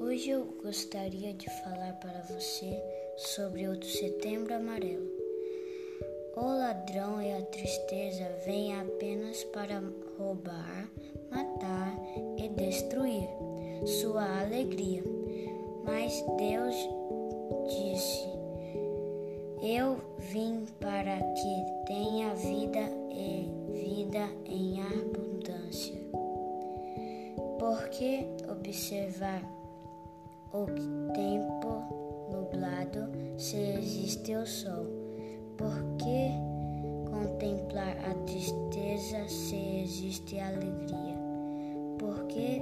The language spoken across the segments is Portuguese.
Hoje eu gostaria de falar para você sobre o Setembro Amarelo. O ladrão e a tristeza vêm apenas para roubar, matar e destruir sua alegria. Mas Deus disse: Eu vim para que tenha vida e vida em abundância. Porque observar o tempo nublado se existe o sol? Por que contemplar a tristeza se existe a alegria? Por que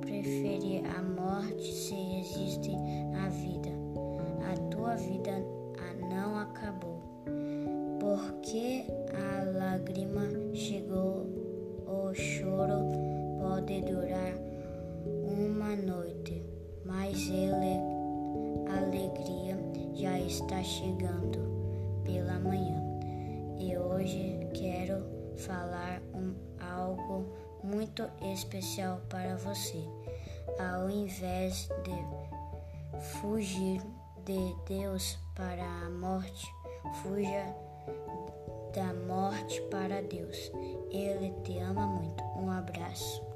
preferir a morte se existe a vida? A tua vida não acabou. Por que a lágrima chegou? O choro pode durar uma noite mas ele, a alegria já está chegando pela manhã. E hoje quero falar um, algo muito especial para você. Ao invés de fugir de Deus para a morte, fuja da morte para Deus. Ele te ama muito. Um abraço.